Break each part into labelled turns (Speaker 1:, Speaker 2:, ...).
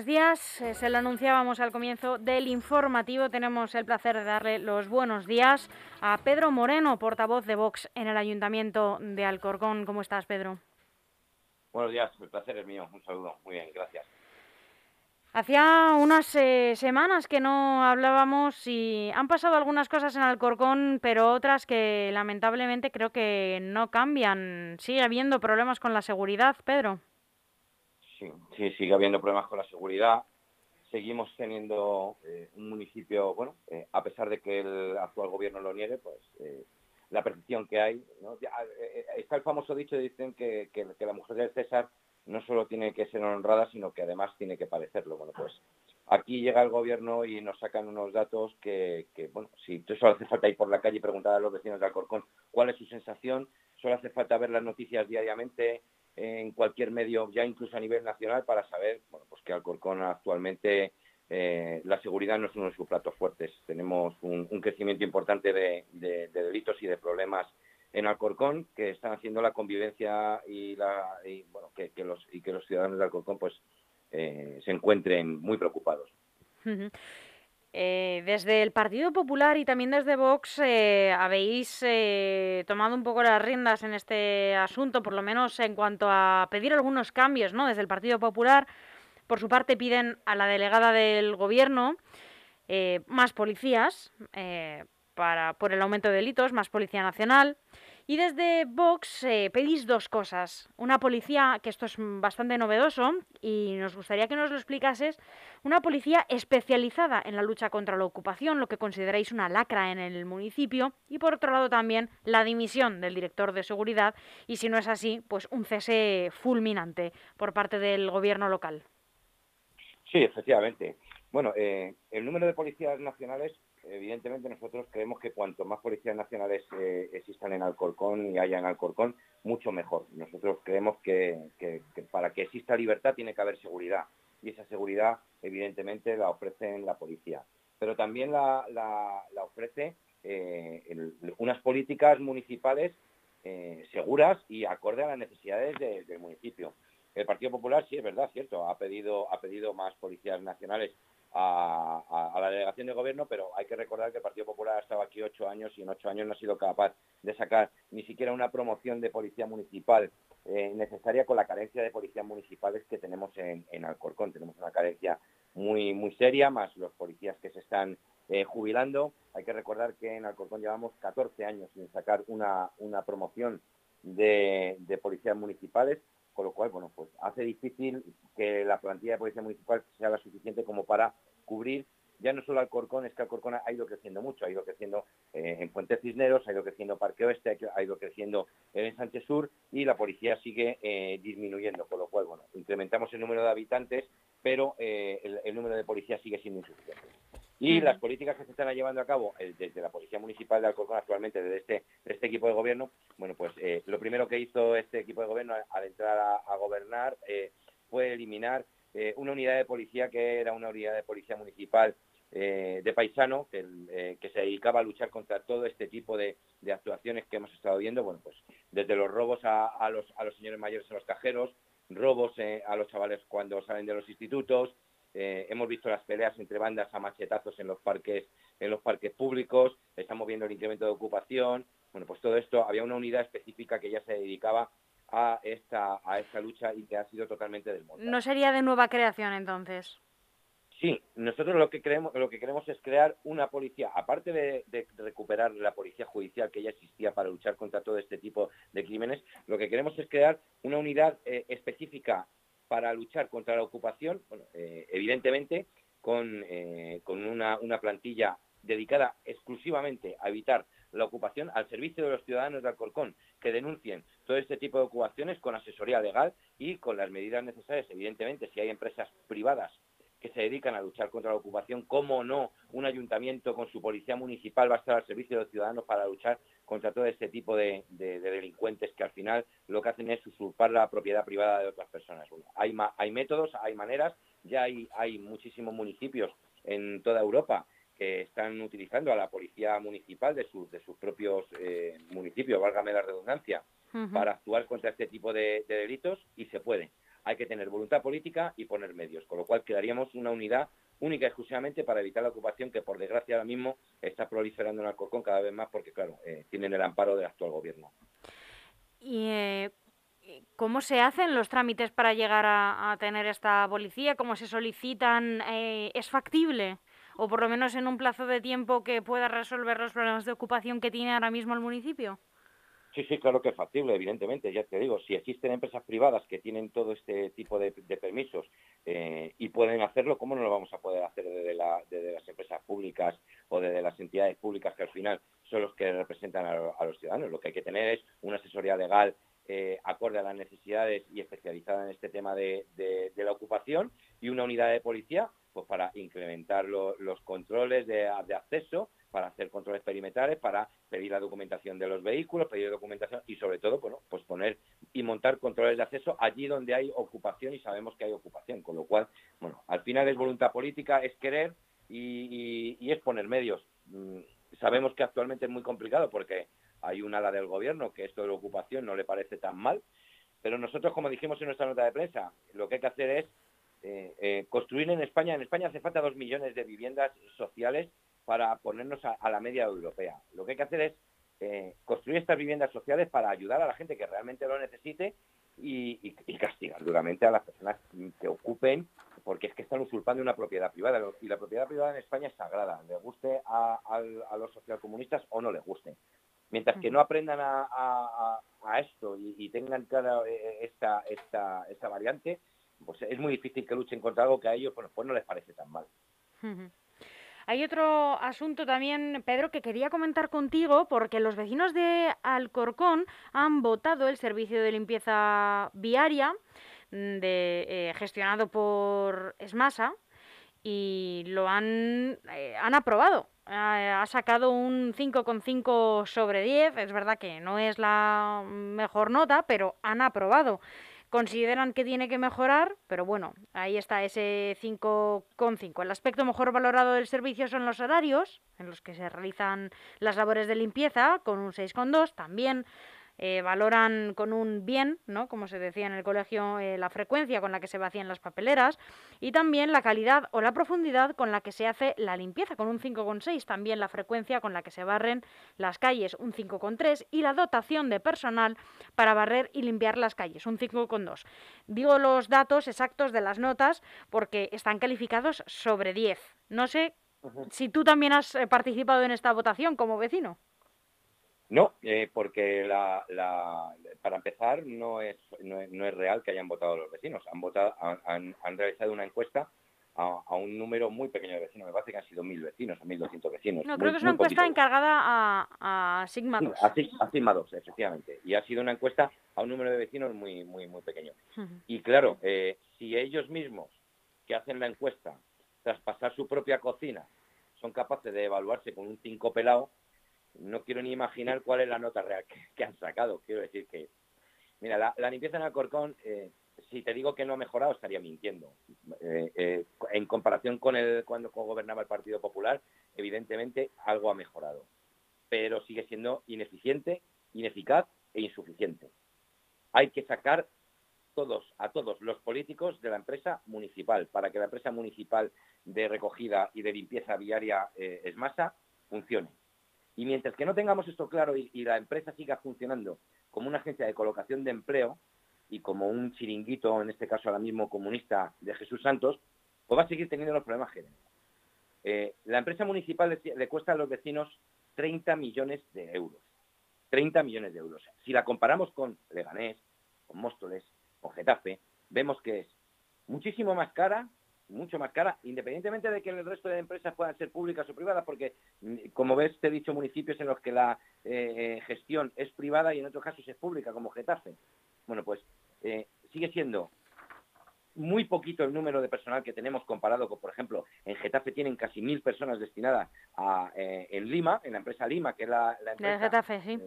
Speaker 1: buenos días. Eh, se lo anunciábamos al comienzo del informativo. Tenemos el placer de darle los buenos días a Pedro Moreno, portavoz de Vox en el Ayuntamiento de Alcorcón. ¿Cómo estás, Pedro?
Speaker 2: Buenos días, el placer es mío. Un saludo. Muy bien, gracias.
Speaker 1: Hacía unas eh, semanas que no hablábamos y han pasado algunas cosas en Alcorcón, pero otras que lamentablemente creo que no cambian. Sigue habiendo problemas con la seguridad, Pedro.
Speaker 2: Sí, sí, sigue habiendo problemas con la seguridad. Seguimos teniendo eh, un municipio, bueno, eh, a pesar de que el actual gobierno lo niegue, pues la percepción que hay. está el famoso dicho, dicen que, que, que la mujer del César no solo tiene que ser honrada, sino que además tiene que parecerlo. Bueno, pues aquí llega el gobierno y nos sacan unos datos que, bueno, si solo hace falta ir por la calle y preguntar a los vecinos de Alcorcón cuál es su sensación, solo hace falta ver las noticias diariamente en cualquier medio, ya incluso a nivel nacional, para saber, bueno, pues que Alcorcón actualmente eh, la seguridad no es uno de sus platos fuertes. Tenemos un, crecimiento importante de delitos y de problemas en Alcorcón que están haciendo la convivencia y, la, bueno, que, los, y que los ciudadanos de Alcorcón pues eh, se encuentren muy preocupados.
Speaker 1: Eh, desde el Partido Popular y también desde Vox eh, habéis tomado un poco las riendas en este asunto, por lo menos en cuanto a pedir algunos cambios, ¿no? Desde el Partido Popular, por su parte, piden a la delegada del Gobierno más policías para, por el aumento de delitos, más Policía Nacional. Y desde Vox eh, pedís dos cosas. Una policía, que esto es bastante novedoso y nos gustaría que nos lo explicases, una policía especializada en la lucha contra la ocupación, lo que consideráis una lacra en el municipio, y por otro lado también la dimisión del director de seguridad y si no es así, pues un cese fulminante por parte del gobierno local.
Speaker 2: Sí, efectivamente. Bueno, eh, el número de policías nacionales evidentemente nosotros creemos que cuanto más policías nacionales eh, existan en Alcorcón y haya en Alcorcón, mucho mejor. Nosotros creemos que, para que exista libertad tiene que haber seguridad y esa seguridad evidentemente la ofrece la policía. Pero también la, ofrece eh, unas políticas municipales eh, seguras y acorde a las necesidades del municipio. El Partido Popular, sí, es verdad, cierto, ha pedido, ha pedido más policías nacionales a, la delegación de gobierno, pero hay que recordar que el Partido Popular ha estado aquí ocho años y en ocho años no ha sido capaz de sacar ni siquiera una promoción de policía municipal eh, necesaria con la carencia de policías municipales que tenemos en, Alcorcón. Tenemos una carencia muy, muy seria, más los policías que se están eh, jubilando. Hay que recordar que en Alcorcón llevamos 14 años sin sacar una, una promoción de, de policías municipales con lo cual, bueno, pues hace difícil que la plantilla de policía municipal sea la suficiente como para cubrir ya no solo Alcorcón, es que Alcorcón ha ido creciendo mucho, ha ido creciendo eh, en Puente Cisneros, ha ido creciendo Parque Oeste, ha ido creciendo en Sánchez Sur y la policía sigue eh, disminuyendo, con lo cual, bueno, incrementamos el número de habitantes, pero eh, el, número de policías sigue siendo insuficiente. Y las políticas que se están llevando a cabo desde la Policía Municipal de Alcorcón actualmente, desde este, este equipo de gobierno, bueno, pues lo primero que hizo este equipo de gobierno al entrar a, gobernar fue eliminar una unidad de policía que era una unidad de policía municipal eh, de paisano eh, que, se dedicaba a luchar contra todo este tipo de, actuaciones que hemos estado viendo, bueno, pues desde los robos a, los, a los señores mayores en los cajeros, robos eh, a los chavales cuando salen de los institutos, hemos visto las peleas entre bandas a machetazos en los parques, en los parques públicos, estamos viendo el incremento de ocupación, bueno, pues todo esto, había una unidad específica que ya se dedicaba a esta, a esta lucha y que ha sido totalmente desmontada.
Speaker 1: ¿No sería de nueva creación entonces?
Speaker 2: Sí, nosotros lo que queremos, lo que queremos es crear una policía, aparte de, recuperar la policía judicial que ya existía para luchar contra todo este tipo de crímenes, lo que queremos es crear una unidad eh, específica para luchar contra la ocupación, eh, evidentemente con, eh, con una, una plantilla dedicada exclusivamente a evitar la ocupación al servicio de los ciudadanos de Alcorcón que denuncien todo este tipo de ocupaciones con asesoría legal y con las medidas necesarias, evidentemente, si hay empresas privadas que se dedican a luchar contra la ocupación, cómo no un ayuntamiento con su policía municipal va a estar al servicio de los ciudadanos para luchar contra todo este tipo de, delincuentes que al final lo que hacen es usurpar la propiedad privada de otras personas. hay, hay métodos, hay maneras, ya hay, hay muchísimos municipios en toda Europa que están utilizando a la policía municipal de, sus de sus propios eh, municipios, válgame la redundancia, para actuar contra este tipo de, delitos y se puede. Hay que tener voluntad política y poner medios, con lo cual quedaríamos una unidad única y exclusivamente para evitar la ocupación que, por desgracia, ahora mismo está proliferando en Alcorcón cada vez más porque, claro, eh, tienen el amparo del actual gobierno.
Speaker 1: ¿Y eh, cómo se hacen los trámites para llegar a, tener esta policía? ¿Cómo se solicitan? Eh, ¿Es factible? O por lo menos en un plazo de tiempo que pueda resolver los problemas de ocupación que tiene ahora mismo el municipio.
Speaker 2: Sí, sí, claro que es factible, evidentemente. Ya te digo, si existen empresas privadas que tienen todo este tipo de, permisos eh, y pueden hacerlo, ¿cómo no lo vamos a poder hacer desde, las empresas públicas o desde las entidades públicas que al final son los que representan a, los ciudadanos? Lo que hay que tener es una asesoría legal eh, acorde a las necesidades y especializada en este tema de, la ocupación y una unidad de policía pues para incrementar los controles de acceso para hacer controles perimetrales, para pedir la documentación de los vehículos, pedir documentación y sobre todo, bueno, pues poner y montar controles de acceso allí donde hay ocupación y sabemos que hay ocupación, con lo cual, bueno, al final es voluntad política, es querer y, es poner medios. Mm, sabemos que actualmente es muy complicado porque hay un ala del gobierno que esto de la ocupación no le parece tan mal, pero nosotros, como dijimos en nuestra nota de prensa, lo que hay que hacer es eh, eh, construir en España, en España hace falta dos millones de viviendas sociales para ponernos a, la media europea. Lo que hay que hacer es eh, construir estas viviendas sociales para ayudar a la gente que realmente lo necesite y, castigar duramente a las personas que ocupen, porque es que están usurpando una propiedad privada. Y la propiedad privada en España es sagrada, le guste a, los socialcomunistas o no les guste. Mientras que no aprendan a, esto y, tengan clara eh, esta, esta, esta variante, pues es muy difícil que luchen contra algo que a ellos pues, pues no les parece tan mal.
Speaker 1: Hay otro asunto también, Pedro, que quería comentar contigo, porque los vecinos de Alcorcón han votado el servicio de limpieza viaria mm, de, eh, gestionado por Esmasa y lo han, eh, han aprobado. ha sacado un 5,5 sobre 10. Es verdad que no es la mejor nota, pero han aprobado consideran que tiene que mejorar, pero bueno, ahí está ese 5,5. El aspecto mejor valorado del servicio son los horarios, en los que se realizan las labores de limpieza, con un 6,2. También eh, valoran con un bien, ¿no? como se decía en el colegio, eh, la frecuencia con la que se vacían las papeleras y también la calidad o la profundidad con la que se hace la limpieza, con un 5,6, también la frecuencia con la que se barren las calles, un 5,3 y la dotación de personal para barrer y limpiar las calles, un 5,2. Digo los datos exactos de las notas porque están calificados sobre 10. No sé si tú también has eh, participado en esta votación como vecino.
Speaker 2: No, eh, porque la, para empezar no es, no es, real que hayan votado los vecinos. Han votado, han, realizado una encuesta a, un número muy pequeño de vecinos. Me parece que han sido mil vecinos o mil doscientos vecinos.
Speaker 1: No, creo que es una encuesta encargada a, Sigma 2.
Speaker 2: a, Sigma 2, efectivamente. Y ha sido una encuesta a un número de vecinos muy, muy, muy pequeño. Y claro, eh, si ellos mismos que hacen la encuesta, tras pasar su propia cocina, son capaces de evaluarse con un 5 pelado, no quiero ni imaginar cuál es la nota real que, han sacado. Quiero decir que, mira, la, limpieza en Alcorcón, eh, si te digo que no ha mejorado, estaría mintiendo. Eh, eh, en comparación con el cuando gobernaba el Partido Popular, evidentemente algo ha mejorado, pero sigue siendo ineficiente, ineficaz e insuficiente. Hay que sacar todos, a todos los políticos de la empresa municipal para que la empresa municipal de recogida y de limpieza viaria Esmasa funcione y mientras que no tengamos esto claro y, la empresa siga funcionando como una agencia de colocación de empleo y como un chiringuito, en este caso ahora mismo comunista de Jesús Santos, pues va a seguir teniendo los problemas que eh, la empresa municipal le, cuesta a los vecinos 30 millones de euros. 30 millones de euros. Si la comparamos con Leganés, con Móstoles, con Getafe, vemos que es muchísimo más cara mucho más cara, independientemente de que el resto de empresas puedan ser públicas o privadas, porque, mm, como ves, te he dicho municipios en los que la eh, eh, gestión es privada y en otros casos es pública, como Getafe. Bueno, pues eh, sigue siendo muy poquito el número de personal que tenemos comparado con, por ejemplo, en Getafe tienen casi mil personas destinadas a, en Lima, en la empresa Lima, que es la, empresa
Speaker 1: Getafe, sí.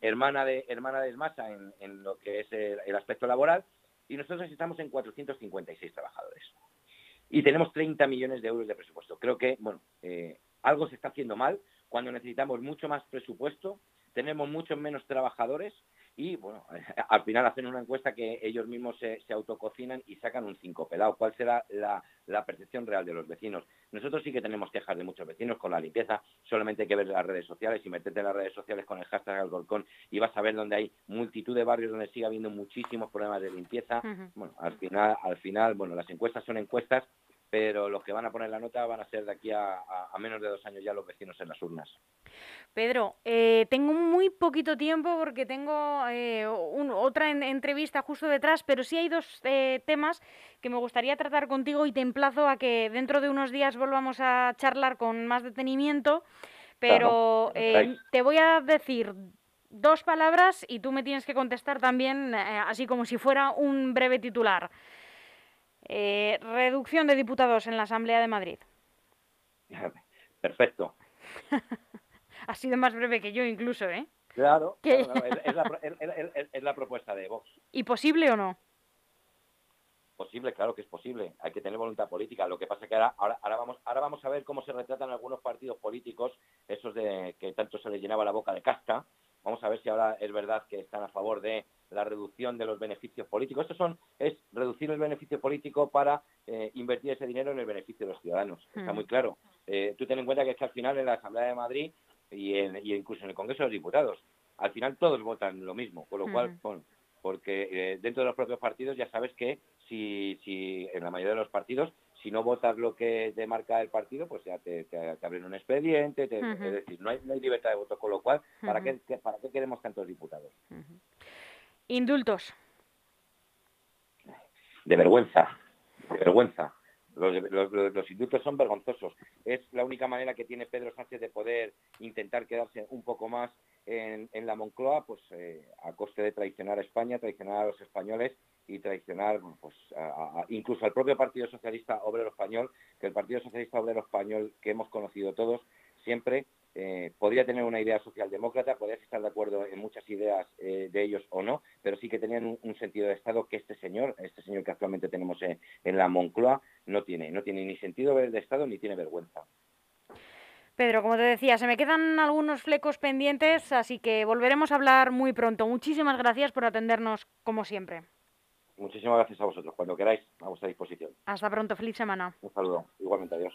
Speaker 2: hermana de hermana de Esmasa en, lo que es el aspecto laboral, y nosotros estamos en 456 trabajadores y tenemos 30 millones de euros de presupuesto. Creo que, bueno, eh, algo se está haciendo mal cuando necesitamos mucho más presupuesto, tenemos muchos menos trabajadores y bueno, al final hacen una encuesta que ellos mismos se, autococinan y sacan un 5 pelado. ¿Cuál será la, percepción real de los vecinos? Nosotros sí que tenemos quejas de muchos vecinos con la limpieza, solamente hay que ver las redes sociales y meterte en las redes sociales con el hashtag Alcorcón y vas a ver donde hay multitud de barrios donde sigue habiendo muchísimos problemas de limpieza. Bueno, al final, al final, bueno, las encuestas son encuestas pero los que van a poner la nota van a ser de aquí a, menos de dos años ya los vecinos en las urnas.
Speaker 1: Pedro, eh, tengo muy poquito tiempo porque tengo eh, otra entrevista justo detrás, pero sí hay dos eh, temas que me gustaría tratar contigo y te emplazo a que dentro de unos días volvamos a charlar con más detenimiento, pero te voy a decir dos palabras y tú me tienes que contestar también así como si fuera un breve titular. Eh, reducción de diputados en la Asamblea de Madrid.
Speaker 2: Perfecto.
Speaker 1: ha sido más breve que yo incluso, ¿eh?
Speaker 2: Claro, es, la, propuesta de Vox.
Speaker 1: ¿Y posible o no?
Speaker 2: Posible, claro que es posible. Hay que tener voluntad política. Lo que pasa es que ahora, ahora, vamos, ahora vamos a ver cómo se retratan algunos partidos políticos, esos de que tanto se les llenaba la boca de casta. Vamos a ver si ahora es verdad que están a favor de la reducción de los beneficios políticos. Esto son, es reducir el beneficio político para eh, invertir ese dinero en el beneficio de los ciudadanos. Está hmm. muy claro. Eh, tú ten en cuenta que es que al final en la Asamblea de Madrid y, incluso en el Congreso de los Diputados, al final todos votan lo mismo, con lo cual, hmm. bueno, porque eh, dentro de los propios partidos ya sabes que si, si en la mayoría de los partidos si no votas lo que te marca el partido, pues ya te, abren un expediente, es decir, no hay, libertad de voto, con lo cual, ¿para, qué, ¿para qué queremos tantos diputados?
Speaker 1: Indultos.
Speaker 2: De vergüenza, de vergüenza. Los, indultos son vergonzosos. Es la única manera que tiene Pedro Sánchez de poder intentar quedarse un poco más en, la Moncloa, pues eh, a coste de traicionar a España, traicionar a los españoles y traicionar pues, incluso al propio Partido Socialista Obrero Español, que el Partido Socialista Obrero Español que hemos conocido todos siempre eh, podría tener una idea socialdemócrata, podrías estar de acuerdo en muchas ideas eh, de ellos o no, pero sí que tenían un, sentido de Estado que este señor, este señor que actualmente tenemos en, la Moncloa, no tiene, no tiene ni sentido de Estado ni tiene vergüenza.
Speaker 1: Pedro, como te decía, se me quedan algunos flecos pendientes, así que volveremos a hablar muy pronto. Muchísimas gracias por atendernos como siempre.
Speaker 2: Muchísimas gracias a vosotros. Cuando queráis, a vuestra disposición.
Speaker 1: Hasta pronto. Feliz semana.
Speaker 2: Un saludo. Igualmente, adiós.